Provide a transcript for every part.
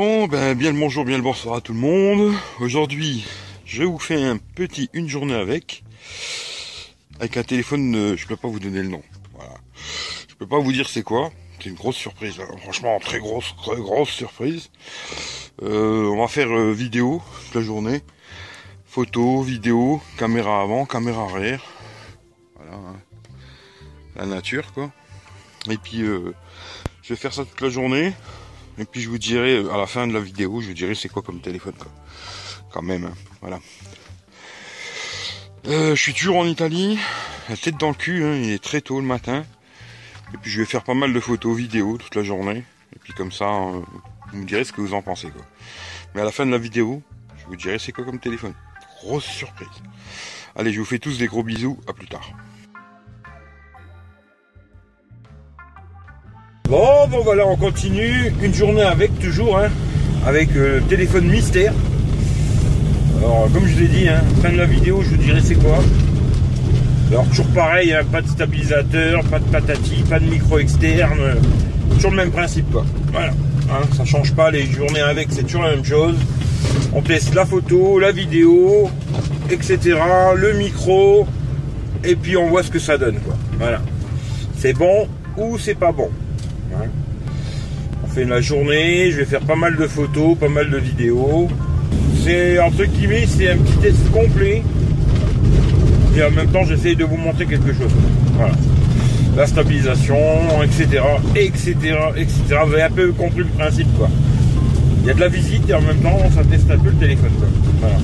Bon, ben bien le bonjour, bien le bonsoir à tout le monde. Aujourd'hui, je vous fais un petit une journée avec. Avec un téléphone, euh, je peux pas vous donner le nom. Je peux pas vous dire c'est quoi. C'est une grosse surprise. hein. Franchement, très grosse, très grosse surprise. Euh, on va faire euh, vidéo toute la journée. Photo, vidéo, caméra avant, caméra arrière. Voilà. hein. La nature, quoi. Et puis, je vais faire ça toute la journée. Et puis je vous dirai euh, à la fin de la vidéo, je vous dirai c'est quoi comme téléphone quoi. Quand même, hein, voilà. Euh, je suis toujours en Italie, la tête dans le cul, hein, il est très tôt le matin. Et puis je vais faire pas mal de photos, vidéos toute la journée. Et puis comme ça, euh, vous me direz ce que vous en pensez quoi. Mais à la fin de la vidéo, je vous dirai c'est quoi comme téléphone. Grosse surprise. Allez, je vous fais tous des gros bisous, à plus tard. Bon, bon voilà, on continue. Une journée avec, toujours, hein, avec euh, téléphone mystère. Alors, comme je vous ai dit, hein, fin de la vidéo, je vous dirai c'est quoi. Alors, toujours pareil, hein, pas de stabilisateur, pas de patati, pas de micro externe. euh, Toujours le même principe, quoi. Voilà. Hein, ça change pas, les journées avec, c'est toujours la même chose. On teste la photo, la vidéo, etc. Le micro. Et puis on voit ce que ça donne, quoi. Voilà. C'est bon ou c'est pas bon. On fait la journée, je vais faire pas mal de photos, pas mal de vidéos. C'est entre guillemets, c'est un petit test complet. Et en même temps, j'essaye de vous montrer quelque chose. Voilà. La stabilisation, etc., etc., etc. Vous avez un peu compris le principe, quoi. Il y a de la visite et en même temps, ça teste un peu le téléphone. Voilà.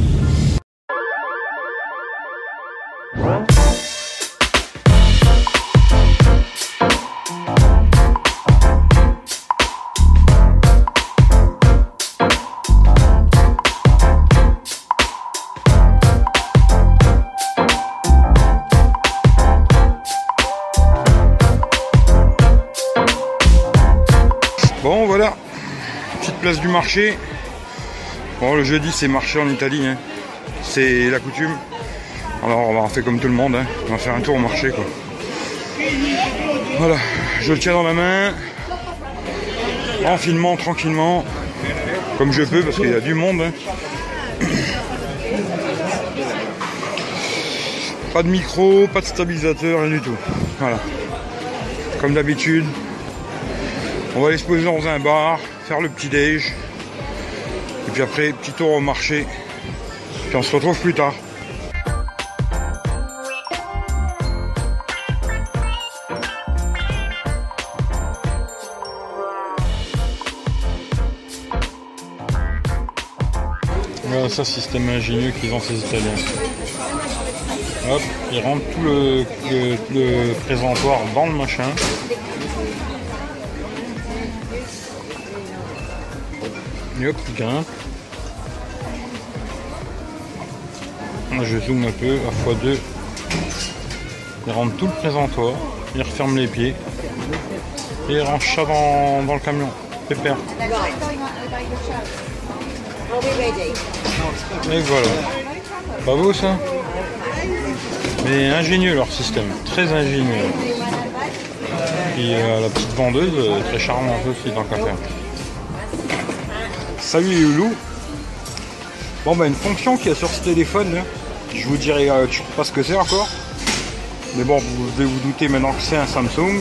Bon voilà, petite place du marché. Bon le jeudi c'est marché en Italie, hein. c'est la coutume. Alors on va faire comme tout le monde, hein. on va faire un tour au marché quoi. Voilà, je le tiens dans la main, en tranquillement, comme je peux parce qu'il y a du monde. hein. Pas de micro, pas de stabilisateur, rien du tout. Voilà. Comme d'habitude, on va aller se poser dans un bar, faire le petit déj. Et puis après, petit tour au marché. Puis on se retrouve plus tard. Voilà ça, système ingénieux qu'ils ont ces Italiens. Hop, ils rentrent tout le, le- le présentoir dans le machin. Et hop, il je zoome un peu à x2. Il rentre tout le présentoir, il referme les pieds et il range ça dans, dans le camion. Pépère. Et voilà. Pas beau ça? Mais ingénieux leur système, très ingénieux. Et euh, la petite vendeuse, euh, très charmante aussi dans le café. Salut les loulous. Bon bah une fonction qu'il y a sur ce téléphone, là, je vous dirai euh, toujours pas ce que c'est encore. Mais bon, vous devez vous douter maintenant que c'est un Samsung.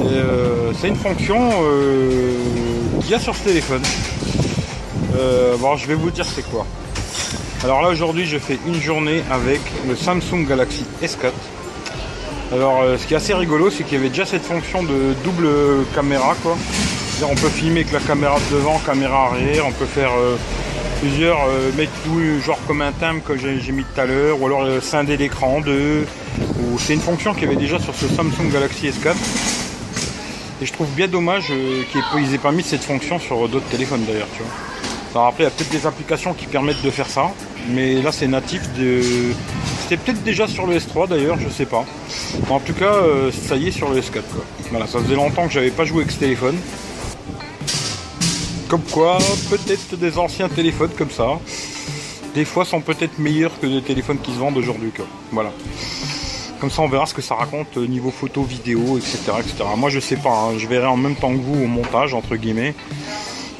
Euh, c'est une fonction euh, qu'il y a sur ce téléphone. Euh, bon, je vais vous dire c'est quoi. Alors là aujourd'hui je fais une journée avec le Samsung Galaxy S4. Alors euh, ce qui est assez rigolo c'est qu'il y avait déjà cette fonction de double caméra quoi. On peut filmer avec la caméra de devant, caméra arrière, on peut faire euh, plusieurs, euh, mettre tout genre comme un timbre que j'ai mis tout à l'heure, ou alors euh, scinder l'écran en deux. C'est une fonction qu'il y avait déjà sur ce Samsung Galaxy S4. Et je trouve bien dommage qu'ils aient pas mis cette fonction sur d'autres téléphones d'ailleurs. Alors après, il y a peut-être des applications qui permettent de faire ça, mais là c'est natif de. C'était peut-être déjà sur le S3 d'ailleurs, je sais pas. En tout cas, ça y est sur le S4 quoi. Voilà, ça faisait longtemps que j'avais pas joué avec ce téléphone. Comme quoi, peut-être des anciens téléphones comme ça, des fois sont peut-être meilleurs que des téléphones qui se vendent aujourd'hui. Voilà. Comme ça, on verra ce que ça raconte euh, niveau photo, vidéo, etc. etc. Moi, je sais pas. hein. Je verrai en même temps que vous au montage, entre guillemets.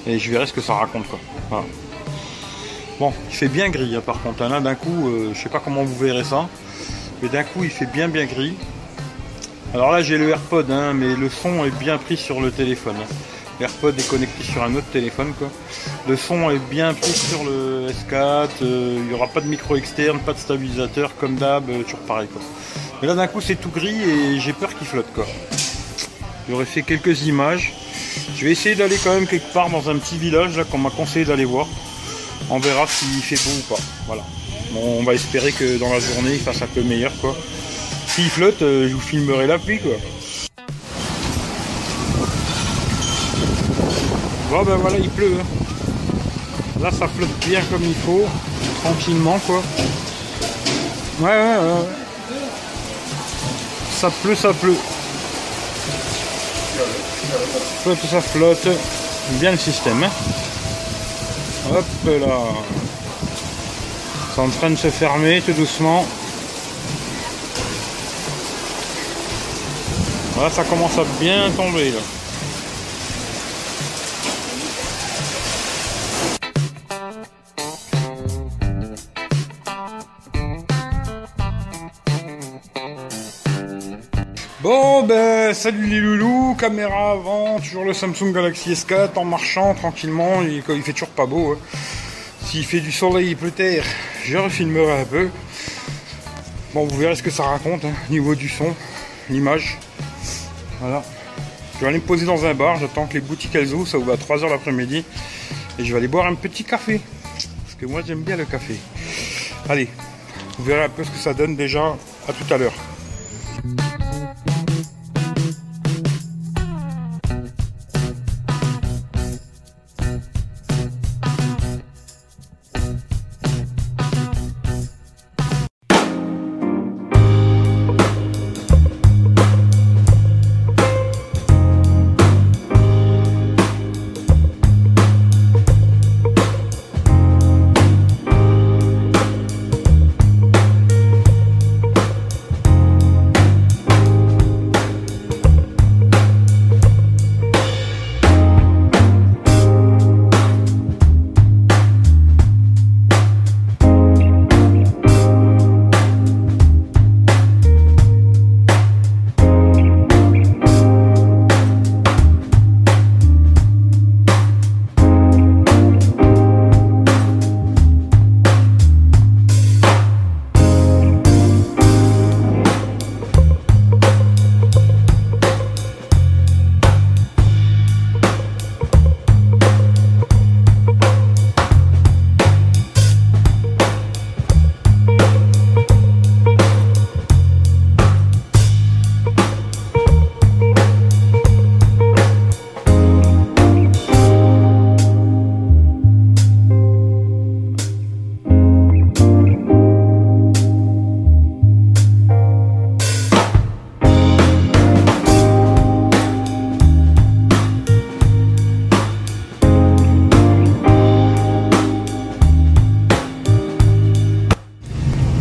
Et je verrai ce que ça raconte. Bon, il fait bien gris hein, par contre. Là d'un coup, euh, je sais pas comment vous verrez ça. Mais d'un coup il fait bien bien gris. Alors là j'ai le AirPod hein, mais le son est bien pris sur le téléphone. hein. L'AirPod est connecté sur un autre téléphone quoi. Le son est bien pris sur le S4, euh, il n'y aura pas de micro externe, pas de stabilisateur comme d'hab, euh, toujours pareil quoi. Mais là d'un coup c'est tout gris et j'ai peur qu'il flotte quoi. J'aurais fait quelques images. Je vais essayer d'aller quand même quelque part dans un petit village là qu'on m'a conseillé d'aller voir. On verra s'il fait beau ou pas. Voilà. On va espérer que dans la journée il fasse un peu meilleur. S'il flotte, euh, je vous filmerai la pluie quoi. Bon ben voilà, il pleut. hein. Là ça flotte bien comme il faut, tranquillement quoi. Ouais ouais ouais. Ça pleut, ça pleut. Flotte, ça flotte. Bien le système. hein. Hop là. C'est en train de se fermer tout doucement. Voilà, ça commence à bien tomber là. Bon ben salut les loulous, caméra avant, toujours le Samsung Galaxy S4 en marchant tranquillement, il, il fait toujours pas beau. hein. S'il fait du soleil peut-être, je refilmerai un peu. Bon vous verrez ce que ça raconte, hein, niveau du son, l'image. Voilà. Je vais aller me poser dans un bar, j'attends que les boutiques elles ouvrent, ça ouvre à 3h l'après-midi. Et je vais aller boire un petit café. Parce que moi j'aime bien le café. Allez, vous verrez un peu ce que ça donne déjà. À tout à l'heure.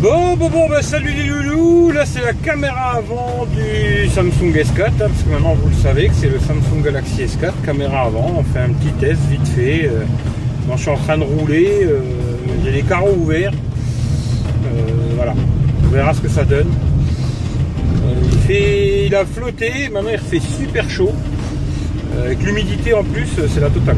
Bon, bon, bon, bah, salut les loulous, là c'est la caméra avant du Samsung S4, hein, parce que maintenant vous le savez que c'est le Samsung Galaxy S4, caméra avant, on fait un petit test vite fait, euh, je suis en train de rouler, euh, j'ai les carreaux ouverts, Euh, voilà, on verra ce que ça donne. Il, fait, il a flotté, maintenant il fait super chaud, avec l'humidité en plus, c'est la totale.